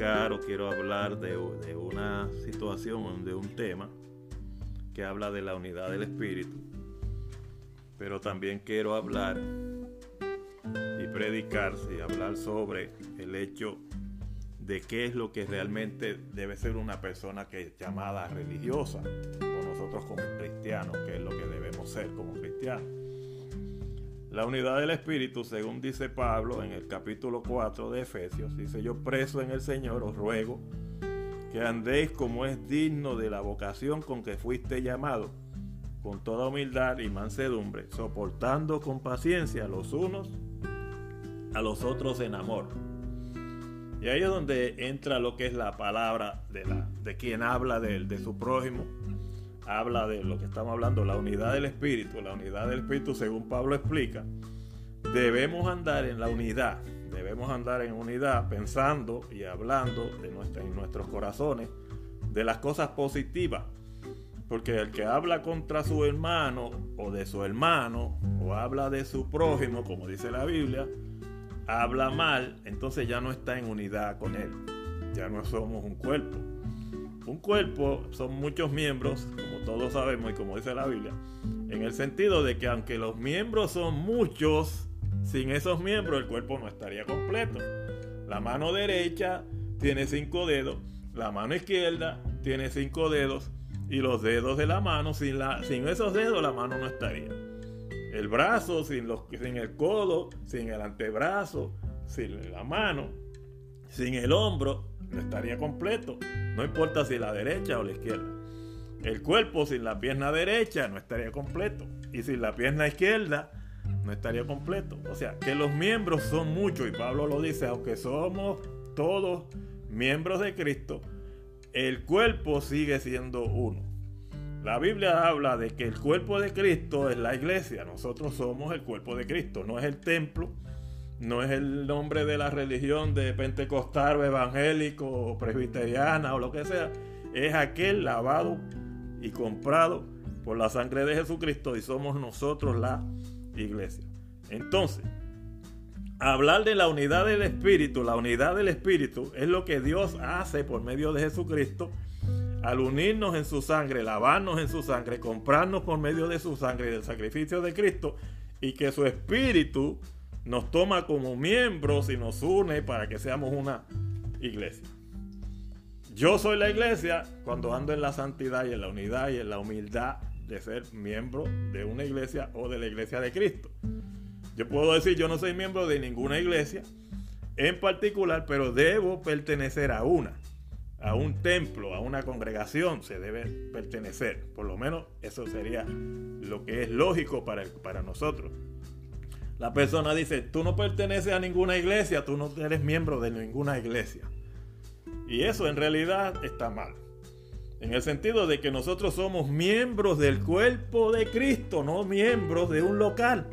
o quiero hablar de, una situación, de un tema que habla de la unidad del Espíritu, pero también quiero hablar y predicar y hablar sobre el hecho de qué es lo que realmente debe ser una persona que es llamada religiosa, o nosotros como cristianos, qué es lo que debemos ser como cristianos. La unidad del Espíritu, según dice Pablo en el capítulo 4 de Efesios, dice, yo preso en el Señor os ruego que andéis como es digno de la vocación con que fuiste llamado, con toda humildad y mansedumbre, soportando con paciencia los unos a los otros en amor. Y ahí es donde entra lo que es la palabra de, quien habla de su prójimo. Habla de lo que estamos hablando, la unidad del Espíritu. La unidad del Espíritu, según Pablo explica, debemos andar en la unidad. Debemos andar en unidad pensando y hablando de en nuestros corazones de las cosas positivas. Porque el que habla contra su hermano o de su hermano o habla de su prójimo, como dice la Biblia, habla mal, entonces ya no está en unidad con él. Ya no somos un cuerpo. Un cuerpo son muchos miembros, todos sabemos y como dice la Biblia, en el sentido de que aunque los miembros son muchos, sin esos miembros el cuerpo no estaría completo. La mano derecha tiene cinco dedos, la mano izquierda tiene cinco dedos y los dedos de la mano, sin, esos dedos la mano no estaría el brazo, sin el codo, sin el antebrazo, sin la mano, sin el hombro, no estaría completo. No importa si la derecha o la izquierda. El cuerpo sin la pierna derecha no estaría completo. Y sin la pierna izquierda no estaría completo. O sea, que los miembros son muchos. Y Pablo lo dice, aunque somos todos miembros de Cristo, el cuerpo sigue siendo uno. La Biblia habla de que el cuerpo de Cristo es la iglesia. Nosotros somos el cuerpo de Cristo. No es el templo, no es el nombre de la religión de pentecostal o evangélico o presbiteriana o lo que sea. Es aquel lavado y comprado por la sangre de Jesucristo y somos nosotros la iglesia. Entonces, hablar de la unidad del Espíritu, la unidad del Espíritu es lo que Dios hace por medio de Jesucristo al unirnos en su sangre, lavarnos en su sangre, comprarnos por medio de su sangre y del sacrificio de Cristo, y que su espíritu nos toma como miembros y nos une para que seamos una iglesia. Yo soy la iglesia cuando ando en la santidad y en la unidad y en la humildad de ser miembro de una iglesia o de la iglesia de Cristo. Yo puedo decir, yo no soy miembro de ninguna iglesia en particular, pero debo pertenecer a una a un templo, a una congregación, se debe pertenecer. Por lo menos eso sería lo que es lógico para, para nosotros. La persona dice, tú no perteneces a ninguna iglesia, tú no eres miembro de ninguna iglesia. Y eso en realidad está mal. En el sentido de que nosotros somos miembros del cuerpo de Cristo, no miembros de un local.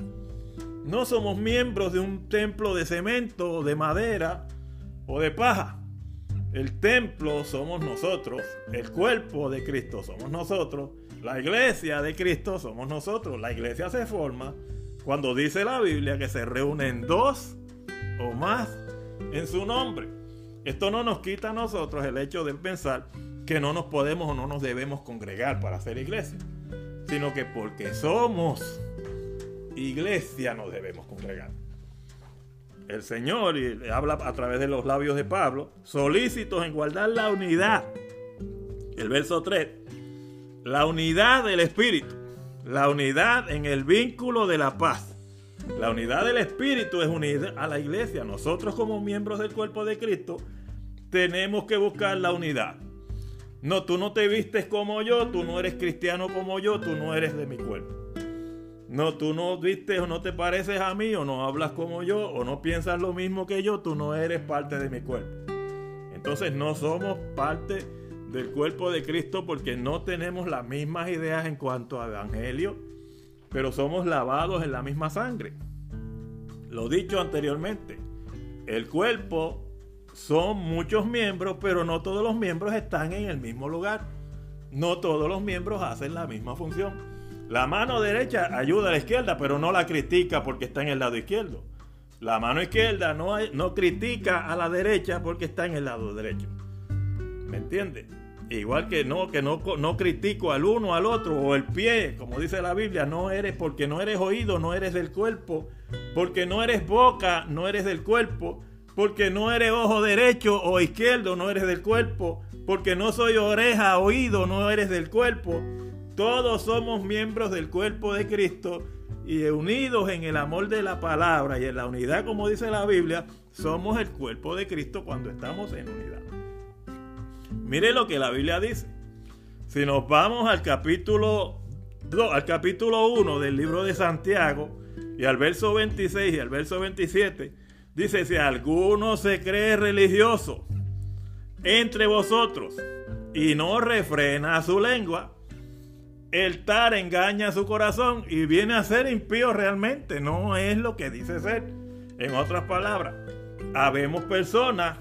No somos miembros de un templo de cemento, de madera o de paja. El templo somos nosotros, el cuerpo de Cristo somos nosotros, la iglesia de Cristo somos nosotros. La iglesia se forma cuando dice la Biblia que se reúnen dos o más en su nombre. Esto no nos quita a nosotros el hecho de pensar que no nos podemos o no nos debemos congregar para hacer iglesia, sino que porque somos iglesia nos debemos congregar el Señor, y habla a través de los labios de Pablo, solícitos en guardar la unidad. El verso 3, la unidad del Espíritu, la unidad en el vínculo de la paz. La unidad del Espíritu es unida a la iglesia. Nosotros como miembros del cuerpo de Cristo tenemos que buscar la unidad. No, tú no te vistes como yo, tú no eres cristiano como yo, tú no eres de mi cuerpo. No, tú no viste o no te pareces a mí, o no hablas como yo, o no piensas lo mismo que yo, tú no eres parte de mi cuerpo. Entonces no somos parte del cuerpo de Cristo porque no tenemos las mismas ideas en cuanto a evangelio, pero somos lavados en la misma sangre. Lo dicho anteriormente, el cuerpo son muchos miembros, pero no todos los miembros están en el mismo lugar. No todos los miembros hacen la misma función. La mano derecha ayuda a la izquierda, pero no la critica porque está en el lado izquierdo. La mano izquierda no, no critica a la derecha porque está en el lado derecho. ¿Me entiendes? Igual que no, que no, no critico al uno al otro o el pie, como dice la Biblia, no eres porque no eres oído, no eres del cuerpo, porque no eres boca, no eres del cuerpo, porque no eres ojo derecho o izquierdo, no eres del cuerpo, porque no soy oreja, oído, no eres del cuerpo. Todos somos miembros del cuerpo de Cristo y unidos en el amor de la palabra y en la unidad, como dice la Biblia, somos el cuerpo de Cristo cuando estamos en unidad. Mire lo que la Biblia dice. Si nos vamos al capítulo al capítulo 1 del libro de Santiago y al verso 26 y al verso 27, dice, si alguno se cree religioso entre vosotros y no refrena su lengua, el tal engaña su corazón y viene a ser impío realmente, no es lo que dice ser. En otras palabras, habemos personas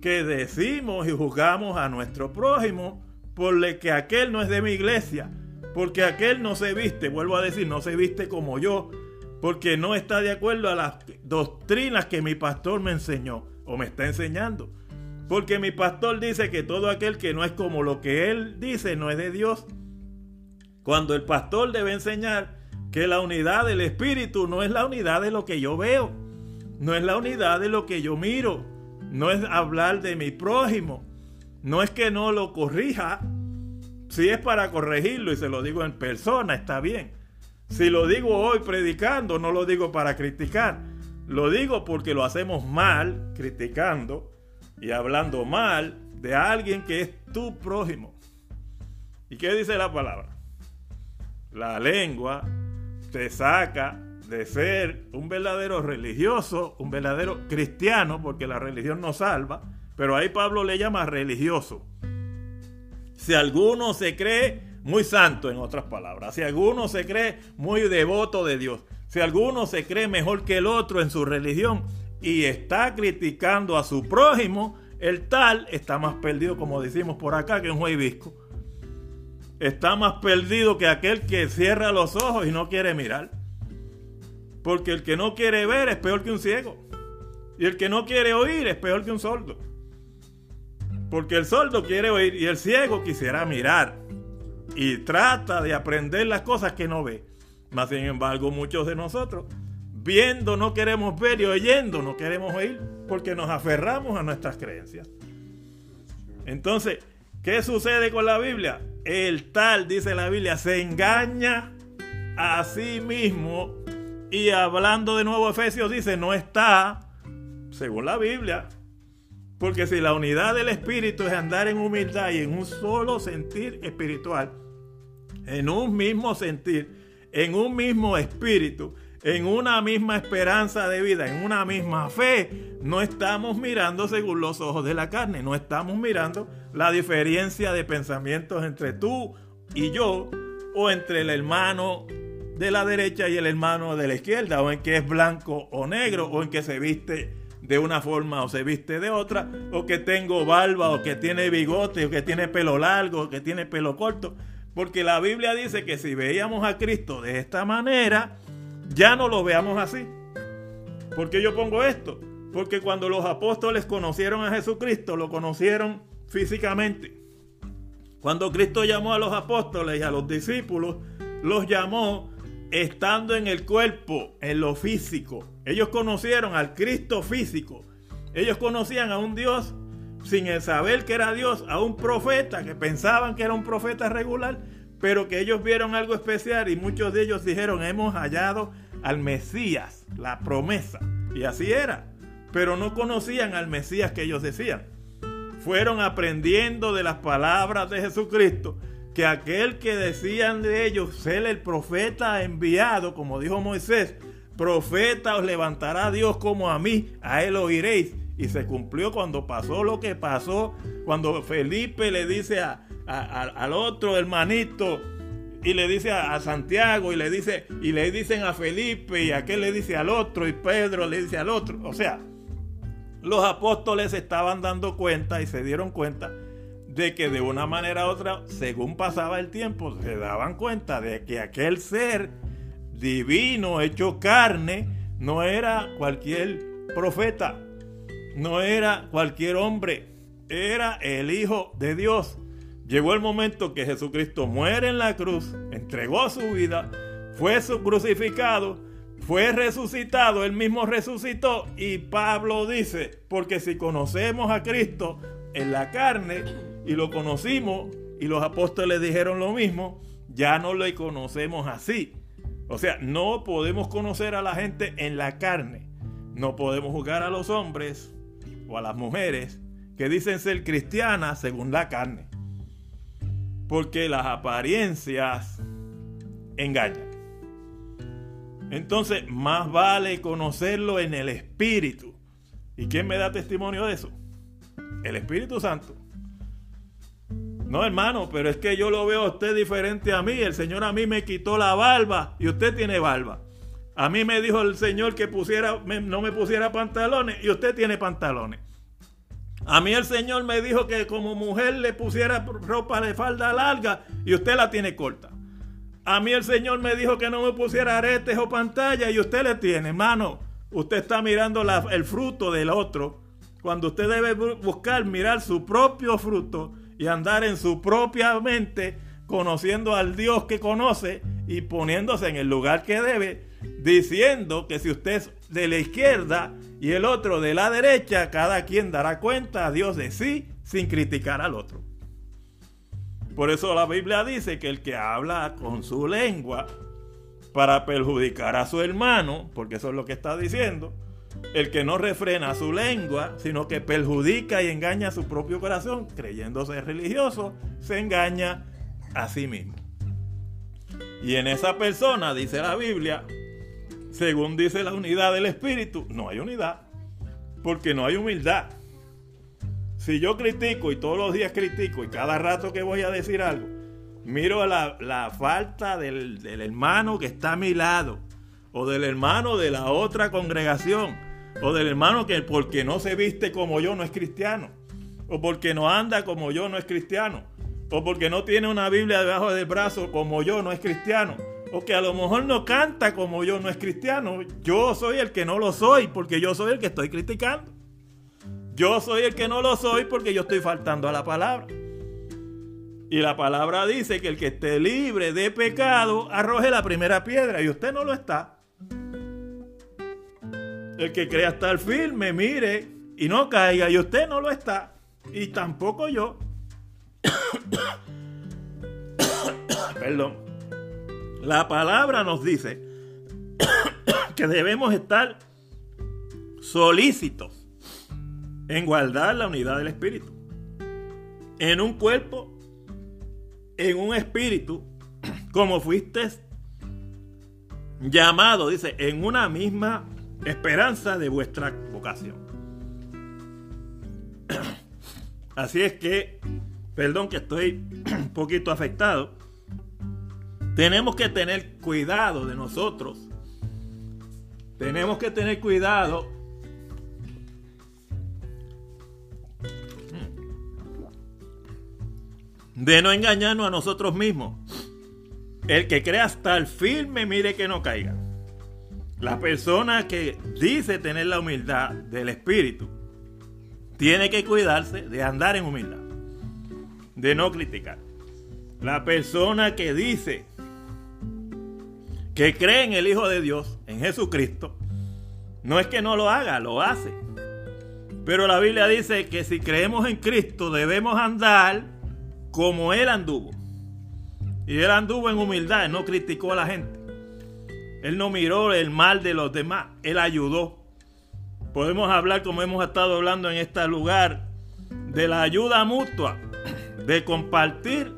que decimos y juzgamos a nuestro prójimo por lo que aquel no es de mi iglesia, porque aquel no se viste, vuelvo a decir, no se viste como yo, porque no está de acuerdo a las doctrinas que mi pastor me enseñó o me está enseñando. Porque mi pastor dice que todo aquel que no es como lo que él dice no es de Dios. Cuando el pastor debe enseñar que la unidad del espíritu no es la unidad de lo que yo veo, no es la unidad de lo que yo miro, no es hablar de mi prójimo, no es que no lo corrija, si es para corregirlo y se lo digo en persona, está bien. Si lo digo hoy predicando, no lo digo para criticar, lo digo porque lo hacemos mal, criticando y hablando mal de alguien que es tu prójimo. ¿Y qué dice la palabra? La lengua te saca de ser un verdadero religioso, un verdadero cristiano, porque la religión no salva, pero ahí Pablo le llama religioso. Si alguno se cree muy santo, en otras palabras, si alguno se cree muy devoto de Dios, si alguno se cree mejor que el otro en su religión y está criticando a su prójimo, el tal está más perdido, como decimos por acá, que un juevisco. Está más perdido que aquel que cierra los ojos y no quiere mirar. Porque el que no quiere ver es peor que un ciego. Y el que no quiere oír es peor que un sordo. Porque el sordo quiere oír y el ciego quisiera mirar. Y trata de aprender las cosas que no ve. Mas sin embargo, muchos de nosotros, viendo no queremos ver y oyendo no queremos oír porque nos aferramos a nuestras creencias. Entonces, ¿qué sucede con la Biblia? El tal, dice la Biblia, se engaña a sí mismo y hablando de nuevo Efesios dice, no está, según la Biblia, porque si la unidad del Espíritu es andar en humildad y en un solo sentir espiritual, en un mismo sentir, en un mismo espíritu, en una misma esperanza de vida, en una misma fe, no estamos mirando según los ojos de la carne, no estamos mirando la diferencia de pensamientos entre tú y yo, o entre el hermano de la derecha y el hermano de la izquierda, o en que es blanco o negro, o en que se viste de una forma o se viste de otra, o que tengo barba, o que tiene bigote, o que tiene pelo largo, o que tiene pelo corto. Porque la Biblia dice que si veíamos a Cristo de esta manera, ya no lo veamos así. ¿Por qué yo pongo esto? Porque cuando los apóstoles conocieron a Jesucristo, lo conocieron físicamente. Cuando Cristo llamó a los apóstoles y a los discípulos, los llamó estando en el cuerpo, en lo físico. Ellos conocieron al Cristo físico. Ellos conocían a un Dios sin saber que era Dios, a un profeta que pensaban que era un profeta regular, pero que ellos vieron algo especial y muchos de ellos dijeron, hemos hallado al Mesías, la promesa. Y así era. Pero no conocían al Mesías que ellos decían. Fueron aprendiendo de las palabras de Jesucristo que aquel que decían de ellos ser el profeta enviado, como dijo Moisés, profeta os levantará Dios como a mí, a él oiréis. Y se cumplió cuando pasó lo que pasó, cuando Felipe le dice al otro hermanito, y le dice a, Santiago, y le dice, y le dicen a Felipe, y aquel le dice al otro, y Pedro le dice al otro. O sea, los apóstoles estaban dando cuenta y se dieron cuenta de que de una manera u otra, según pasaba el tiempo, se daban cuenta de que aquel ser divino hecho carne no era cualquier profeta, no era cualquier hombre, era el Hijo de Dios. Llegó el momento que Jesucristo muere en la cruz, entregó su vida, fue crucificado, fue resucitado, él mismo resucitó y Pablo dice, porque si conocemos a Cristo en la carne y lo conocimos y los apóstoles dijeron lo mismo, ya no lo conocemos así. O sea, no podemos conocer a la gente en la carne. No podemos juzgar a los hombres o a las mujeres que dicen ser cristianas según la carne. Porque las apariencias engañan. Entonces, más vale conocerlo en el Espíritu. ¿Y quién me da testimonio de eso? El Espíritu Santo. No, hermano, pero es que yo lo veo a usted diferente a mí. El Señor a mí me quitó la barba y usted tiene barba. A mí me dijo el Señor que pusiera, no me pusiera pantalones y usted tiene pantalones. A mí el Señor me dijo que como mujer le pusiera ropa de falda larga y usted la tiene corta. A mí el Señor me dijo que no me pusiera aretes o pantalla y usted le tiene. Hermano, usted está mirando el fruto del otro cuando usted debe buscar mirar su propio fruto y andar en su propia mente, conociendo al Dios que conoce y poniéndose en el lugar que debe, diciendo que si usted es de la izquierda y el otro de la derecha, cada quien dará cuenta a Dios de sí sin criticar al otro. Por eso la Biblia dice que el que habla con su lengua para perjudicar a su hermano, porque eso es lo que está diciendo, el que no refrena su lengua, sino que perjudica y engaña a su propio corazón, creyéndose religioso, se engaña a sí mismo. Y en esa persona, dice la Biblia, según dice la unidad del Espíritu, no hay unidad, porque no hay humildad. Si yo critico y todos los días critico y cada rato que voy a decir algo, miro la, la falta del, del hermano que está a mi lado o del hermano de la otra congregación o del hermano que porque no se viste como yo no es cristiano. O porque no anda como yo no es cristiano. O porque no tiene una Biblia debajo del brazo como yo no es cristiano. O que a lo mejor no canta como yo no es cristiano. Yo soy el que no lo soy porque yo soy el que estoy criticando. Yo soy el que no lo soy porque yo estoy faltando a la palabra. Y la palabra dice que el que esté libre de pecado arroje la primera piedra y usted no lo está. El que crea estar firme, mire y no caiga. Y usted no lo está. Y tampoco yo. Perdón. La palabra nos dice que debemos estar solícitos en guardar la unidad del espíritu. En un cuerpo, en un espíritu, como fuiste llamado, dice, en una misma esperanza de vuestra vocación. Así es que, perdón que estoy un poquito afectado, tenemos que tener cuidado de nosotros. Tenemos que tener cuidado de no engañarnos a nosotros mismos. El que crea estar firme, mire que no caiga. La persona que dice tener la humildad del espíritu tiene que cuidarse de andar en humildad, de no criticar. La persona que dice que cree en el Hijo de Dios, en Jesucristo, no es que no lo haga, lo hace. Pero la Biblia dice que si creemos en Cristo debemos andar como Él anduvo. Y Él anduvo en humildad, no criticó a la gente. Él no miró el mal de los demás, Él ayudó. Podemos hablar, como hemos estado hablando en este lugar, de la ayuda mutua, de compartir,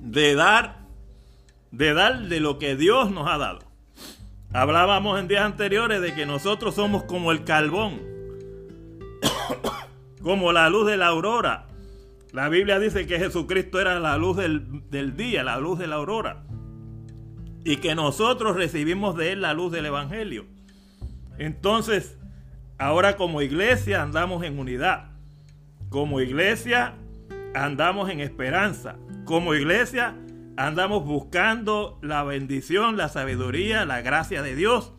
de dar, de dar de lo que Dios nos ha dado. Hablábamos en días anteriores de que nosotros somos como el carbón, como la luz de la aurora. La Biblia dice que Jesucristo era la luz del, del día, la luz de la aurora y que nosotros recibimos de Él la luz del Evangelio. Entonces, ahora como iglesia andamos en unidad. Como iglesia andamos en esperanza. Como iglesia andamos buscando la bendición, la sabiduría, la gracia de Dios.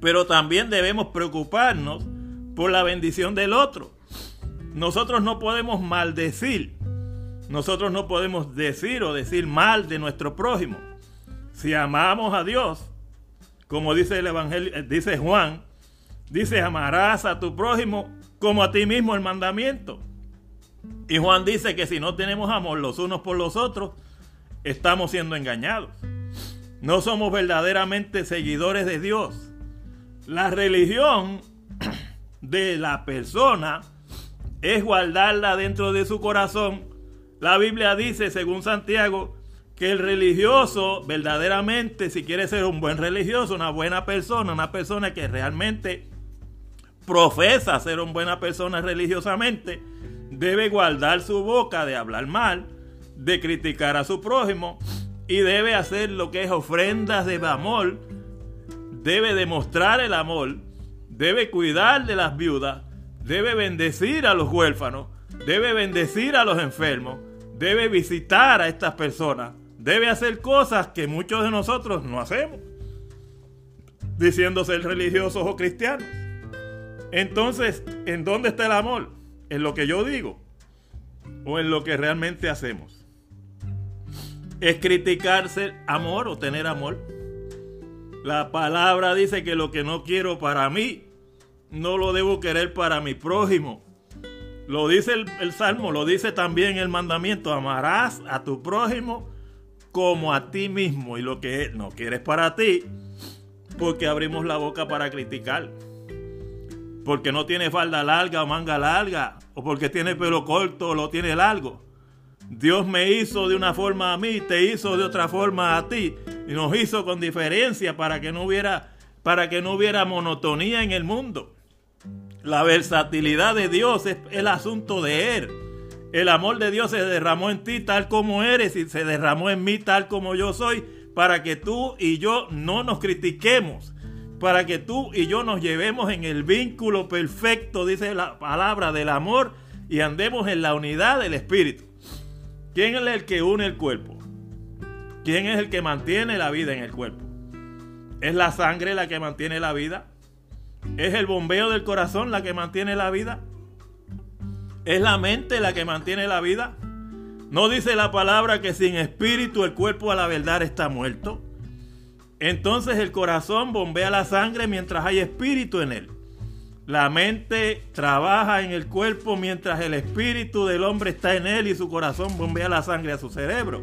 Pero también debemos preocuparnos por la bendición del otro. Nosotros no podemos maldecir. Nosotros no podemos decir o decir mal de nuestro prójimo. Si amamos a Dios, como dice el evangelio, eh, dice Juan, dice amarás a tu prójimo como a ti mismo el mandamiento. Y Juan dice que si no tenemos amor los unos por los otros, estamos siendo engañados. No somos verdaderamente seguidores de Dios. La religión de la persona es guardarla dentro de su corazón. La Biblia dice, según Santiago, que el religioso verdaderamente, si quiere ser un buen religioso, una buena persona, una persona que realmente profesa ser una buena persona religiosamente, debe guardar su boca de hablar mal, de criticar a su prójimo y debe hacer lo que es ofrendas de amor, debe demostrar el amor, debe cuidar de las viudas, debe bendecir a los huérfanos, debe bendecir a los enfermos, debe visitar a estas personas, debe hacer cosas que muchos de nosotros no hacemos, diciendo ser religiosos o cristianos. Entonces, ¿en dónde está el amor? ¿En lo que yo digo? ¿O en lo que realmente hacemos? ¿Es criticarse amor o tener amor? La palabra dice que lo que no quiero para mí, no lo debo querer para mi prójimo. Lo dice el, Salmo, lo dice también el mandamiento. Amarás a tu prójimo como a ti mismo. Y lo que no quieres para ti, porque abrimos la boca para criticar porque no tiene falda larga o manga larga, o porque tiene pelo corto o lo tiene largo. Dios me hizo de una forma a mí, te hizo de otra forma a ti, y nos hizo con diferencia para que no hubiera, para que no hubiera monotonía en el mundo. La versatilidad de Dios es el asunto de Él. El amor de Dios se derramó en ti tal como eres y se derramó en mí tal como yo soy, para que tú y yo no nos critiquemos, para que tú y yo nos llevemos en el vínculo perfecto, dice la palabra del amor, y andemos en la unidad del Espíritu. ¿Quién es el que une el cuerpo? ¿Quién es el que mantiene la vida en el cuerpo? ¿Es la sangre la que mantiene la vida? ¿Es el bombeo del corazón la que mantiene la vida? ¿Es la mente la que mantiene la vida? ¿No dice la palabra que sin espíritu el cuerpo a la verdad está muerto? Entonces el corazón bombea la sangre mientras hay espíritu en él. La mente trabaja en el cuerpo mientras el espíritu del hombre está en él y su corazón bombea la sangre a su cerebro.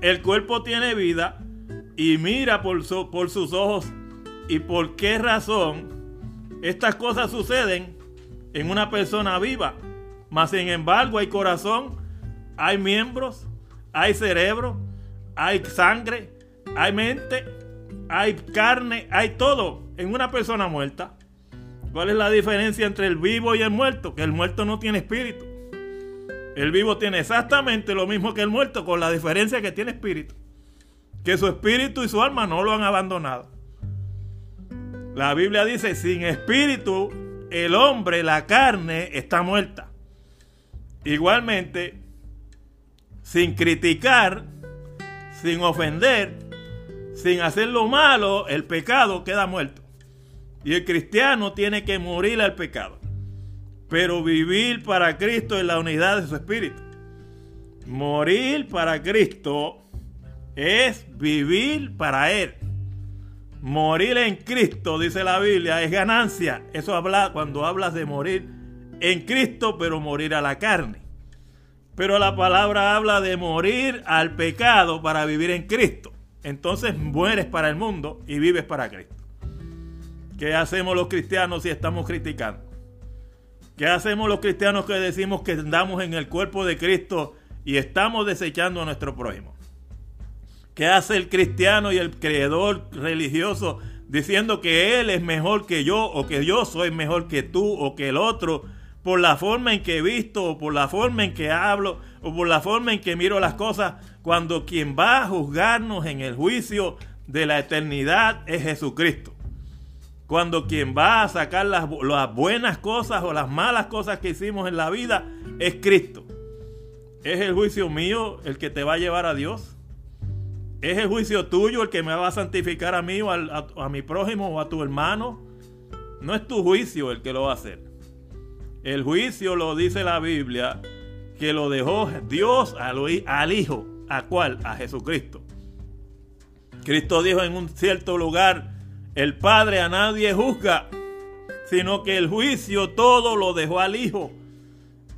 El cuerpo tiene vida y mira por, por sus ojos. ¿Y por qué razón estas cosas suceden en una persona viva? Mas sin embargo hay corazón, hay miembros, hay cerebro, hay sangre, hay mente hay carne, hay todo en una persona muerta. ¿Cuál es la diferencia entre el vivo y el muerto? Que el muerto no tiene espíritu. El vivo tiene exactamente lo mismo que el muerto, con la diferencia que tiene espíritu. Que su espíritu y su alma no lo han abandonado. La Biblia dice, sin espíritu, el hombre, la carne, está muerta. Igualmente, sin criticar, sin ofender, sin hacer lo malo, el pecado queda muerto. Y el cristiano tiene que morir al pecado. Pero vivir para Cristo en la unidad de su espíritu. Morir para Cristo es vivir para Él. Morir en Cristo, dice la Biblia, es ganancia. Eso habla cuando hablas de morir en Cristo, pero morir a la carne. Pero la palabra habla de morir al pecado para vivir en Cristo entonces mueres para el mundo y vives para Cristo. ¿Qué hacemos los cristianos si estamos criticando? ¿Qué hacemos los cristianos que decimos que andamos en el cuerpo de Cristo y estamos desechando a nuestro prójimo? ¿Qué hace el cristiano y el creedor religioso diciendo que él es mejor que yo o que yo soy mejor que tú o que el otro por la forma en que he visto o por la forma en que hablo o por la forma en que miro las cosas? cuando quien va a juzgarnos en el juicio de la eternidad es Jesucristo. Cuando quien va a sacar las, buenas cosas o las malas cosas que hicimos en la vida es Cristo. ¿Es el juicio mío el que te va a llevar a Dios? ¿Es el juicio tuyo el que me va a santificar a mí o a, a mi prójimo o a tu hermano? No es tu juicio el que lo va a hacer. El juicio lo dice la Biblia que lo dejó Dios al, Hijo. ¿A cuál? A Jesucristo. Cristo dijo en un cierto lugar, el Padre a nadie juzga, sino que el juicio todo lo dejó al Hijo.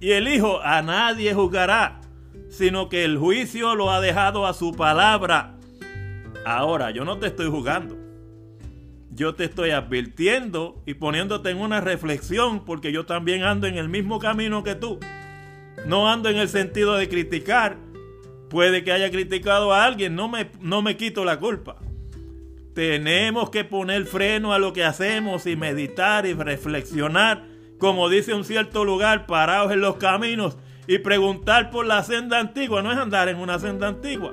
Y el Hijo a nadie juzgará, sino que el juicio lo ha dejado a su palabra. Ahora, yo no te estoy juzgando. Yo te estoy advirtiendo y poniéndote en una reflexión porque yo también ando en el mismo camino que tú. No ando en el sentido de criticar. Puede que haya criticado a alguien, no me, no me quito la culpa. Tenemos que poner freno a lo que hacemos y meditar y reflexionar, como dice un cierto lugar, parados en los caminos y preguntar por la senda antigua. No es andar en una senda antigua.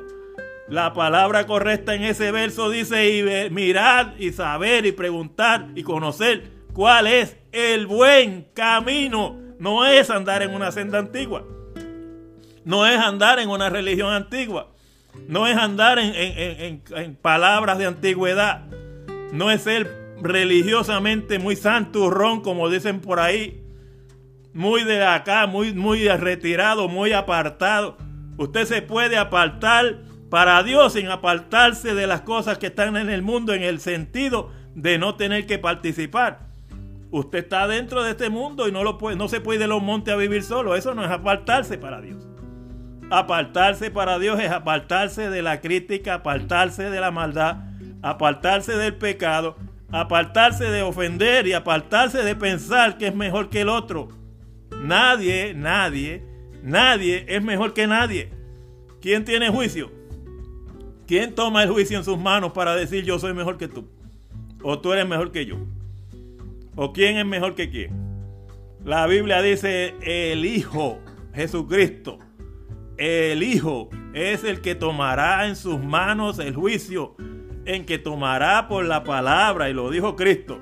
La palabra correcta en ese verso dice y mirar y saber y preguntar y conocer cuál es el buen camino no es andar en una senda antigua. No es andar en una religión antigua. No es andar en, palabras de antigüedad. No es ser religiosamente muy santurrón, como dicen por ahí. Muy de acá, muy, muy retirado, muy apartado. Usted se puede apartar para Dios sin apartarse de las cosas que están en el mundo en el sentido de no tener que participar. Usted está dentro de este mundo y no, lo puede, no se puede ir de los montes a vivir solo. Eso no es apartarse para Dios. Apartarse para Dios es apartarse de la crítica, apartarse de la maldad, apartarse del pecado, apartarse de ofender y apartarse de pensar que es mejor que el otro. Nadie, nadie, nadie es mejor que nadie. ¿Quién tiene juicio? ¿Quién toma el juicio en sus manos para decir yo soy mejor que tú? O tú eres mejor que yo. ¿O quién es mejor que quién? La Biblia dice el Hijo, Jesucristo. El Hijo es el que tomará en sus manos el juicio, en que tomará por la palabra, y lo dijo Cristo.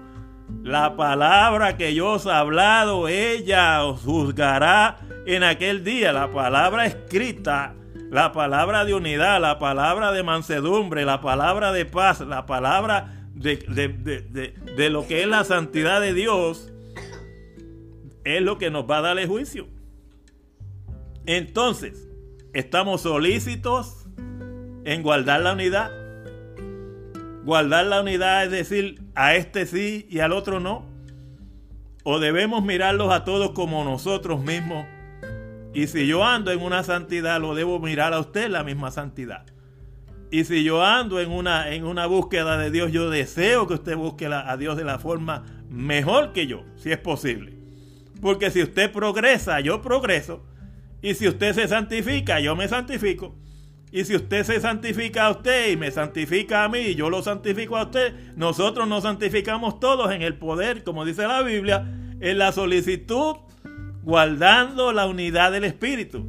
La palabra que yo os he hablado, ella os juzgará en aquel día. La palabra escrita, la palabra de unidad, la palabra de mansedumbre, la palabra de paz, la palabra de, lo que es la santidad de Dios, es lo que nos va a dar el juicio. Entonces, estamos solícitos en guardar la unidad. Guardar la unidad es decir, a este sí y al otro no. O debemos mirarlos a todos como nosotros mismos. Y si yo ando en una santidad, lo debo mirar a usted la misma santidad. Y si yo ando en una, en una búsqueda de Dios, yo deseo que usted busque a Dios de la forma mejor que yo, si es posible. Porque si usted progresa, yo progreso. Y si usted se santifica, yo me santifico. Y si usted se santifica a usted y me santifica a mí y yo lo santifico a usted, nosotros nos santificamos todos en el poder, como dice la Biblia, en la solicitud, guardando la unidad del Espíritu.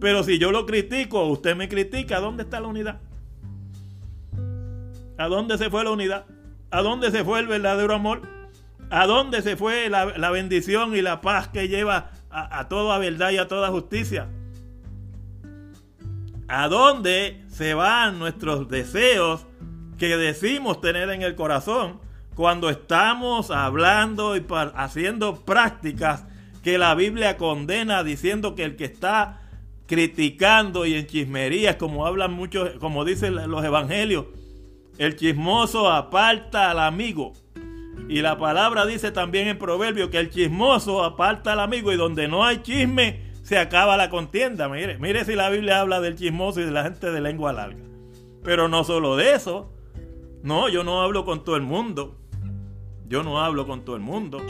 Pero si yo lo critico, usted me critica, ¿dónde está la unidad? ¿A dónde se fue la unidad? ¿A dónde se fue el verdadero amor? ¿A dónde se fue la, bendición y la paz que lleva a, a toda verdad y a toda justicia? ¿A dónde se van nuestros deseos que decimos tener en el corazón cuando estamos hablando y haciendo prácticas que la Biblia condena diciendo que el que está criticando y en chismerías, como hablan muchos, como dicen los evangelios, el chismoso aparta al amigo. Y la palabra dice también en Proverbio que el chismoso aparta al amigo y donde no hay chisme se acaba la contienda. Mire, mire si la Biblia habla del chismoso y de la gente de lengua larga. Pero no solo de eso. No, yo no hablo con todo el mundo. Yo no hablo con todo el mundo.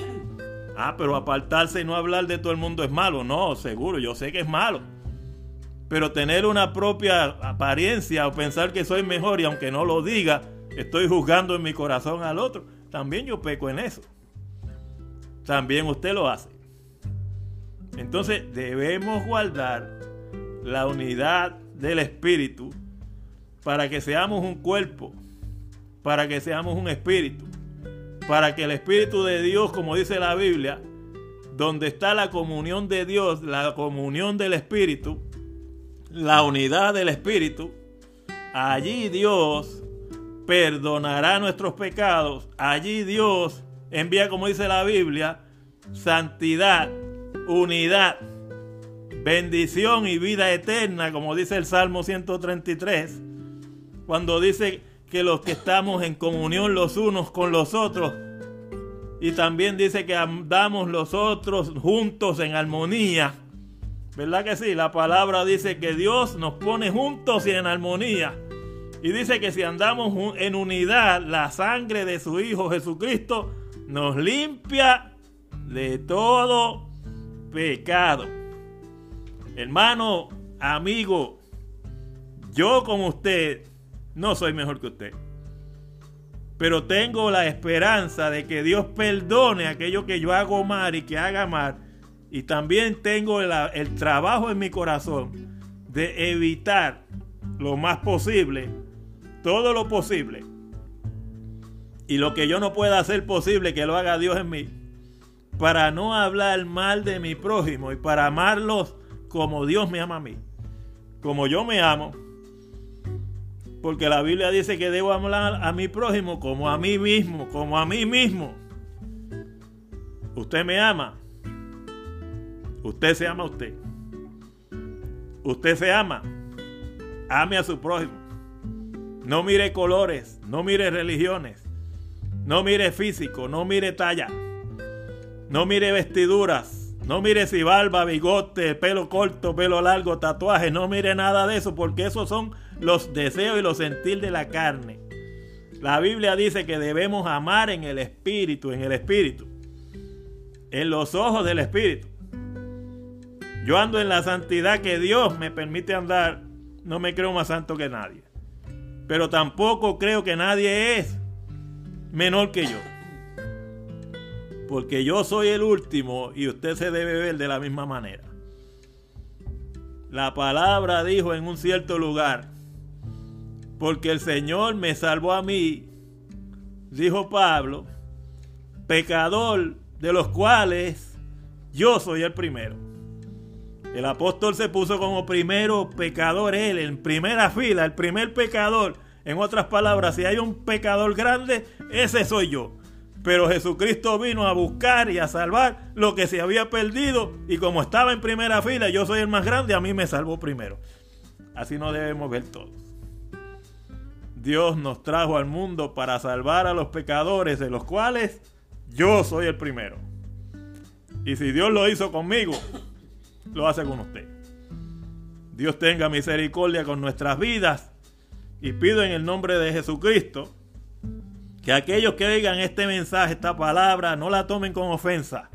Ah, pero apartarse y no hablar de todo el mundo es malo. No, seguro, yo sé que es malo. Pero tener una propia apariencia o pensar que soy mejor y aunque no lo diga, estoy juzgando en mi corazón al otro, también yo peco en eso. También usted lo hace. Entonces debemos guardar la unidad del espíritu para que seamos un cuerpo, para que seamos un espíritu, para que el espíritu de Dios, como dice la Biblia, donde está la comunión de Dios, la comunión del espíritu, la unidad del Espíritu, allí Dios perdonará nuestros pecados. Allí Dios envía, como dice la Biblia, santidad, unidad, bendición y vida eterna, como dice el Salmo 133, cuando dice que los que estamos en comunión los unos con los otros, y también dice que andamos los otros juntos en armonía. ¿Verdad que sí? La palabra dice que Dios nos pone juntos y en armonía. Y dice que si andamos en unidad, la sangre de su Hijo Jesucristo nos limpia de todo pecado. Hermano, amigo, yo como usted no soy mejor que usted. Pero tengo la esperanza de que Dios perdone aquello que yo hago mal y que haga mal. Y también tengo el, trabajo en mi corazón de evitar lo más posible, todo lo posible. Y lo que yo no pueda hacer posible, que lo haga Dios en mí. Para no hablar mal de mi prójimo y para amarlos como Dios me ama a mí. Como yo me amo, porque la Biblia dice que debo hablar a mi prójimo como a mí mismo, como a mí mismo. Usted me ama. Usted se ama a usted. Usted se ama. Ame a su prójimo. No mire colores, no mire religiones, no mire físico, no mire talla, no mire vestiduras, no mire si barba, bigote, pelo corto, pelo largo, tatuaje, no mire nada de eso, porque esos son los deseos y los sentir de la carne. La Biblia dice que debemos amar en el espíritu, en el espíritu, en los ojos del espíritu. Yo ando en la santidad que Dios me permite andar. No me creo más santo que nadie. Pero tampoco creo que nadie es menor que yo. Porque yo soy el último y usted se debe ver de la misma manera. La palabra dijo en un cierto lugar, porque el Señor me salvó a mí, dijo Pablo, pecador de los cuales yo soy el primero. El apóstol se puso como primero pecador él, en primera fila, el primer pecador. En otras palabras, si hay un pecador grande, ese soy yo. Pero Jesucristo vino a buscar y a salvar lo que se había perdido. Y como estaba en primera fila, yo soy el más grande, a mí me salvó primero. Así no debemos ver todos. Dios nos trajo al mundo para salvar a los pecadores, de los cuales yo soy el primero. Y si Dios lo hizo conmigo, lo hace con usted. Dios tenga misericordia con nuestras vidas. Y pido en el nombre de Jesucristo que aquellos que oigan este mensaje, esta palabra, no la tomen con ofensa.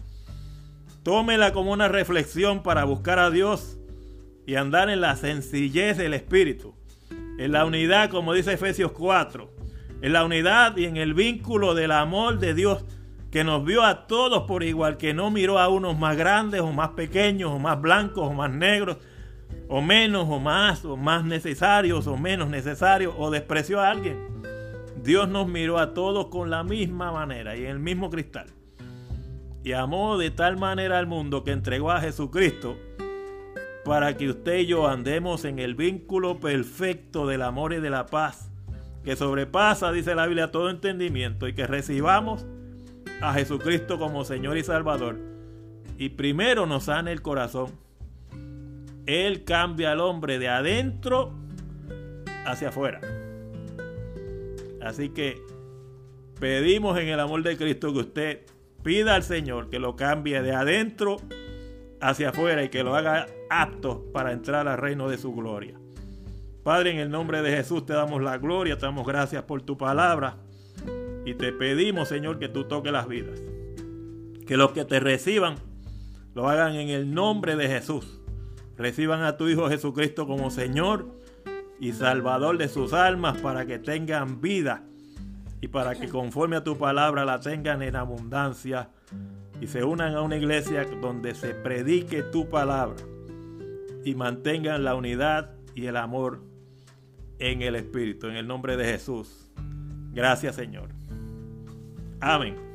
Tómela como una reflexión para buscar a Dios y andar en la sencillez del Espíritu en la unidad, como dice Efesios 4, en la unidad y en el vínculo del amor de Dios que nos vio a todos por igual, que no miró a unos más grandes o más pequeños o más blancos o más negros o menos o más o más necesarios o menos necesarios o despreció a alguien. Dios nos miró a todos con la misma manera y en el mismo cristal. Y amó de tal manera al mundo que entregó a Jesucristo para que usted y yo andemos en el vínculo perfecto del amor y de la paz, que sobrepasa, dice la Biblia, todo entendimiento, y que recibamos a Jesucristo como Señor y Salvador. Y primero nos sane el corazón. Él cambia al hombre de adentro hacia afuera. Así que pedimos en el amor de Cristo que usted pida al Señor que lo cambie de adentro hacia afuera y que lo haga apto para entrar al reino de su gloria. Padre, en el nombre de Jesús te damos la gloria, te damos gracias por tu palabra y te pedimos, Señor, que tú toques las vidas. Que los que te reciban lo hagan en el nombre de Jesús. Reciban a tu Hijo Jesucristo como Señor y Salvador de sus almas para que tengan vida y para que conforme a tu palabra la tengan en abundancia y se unan a una iglesia donde se predique tu palabra y mantengan la unidad y el amor en el Espíritu, en el nombre de Jesús. Gracias Señor. Amén.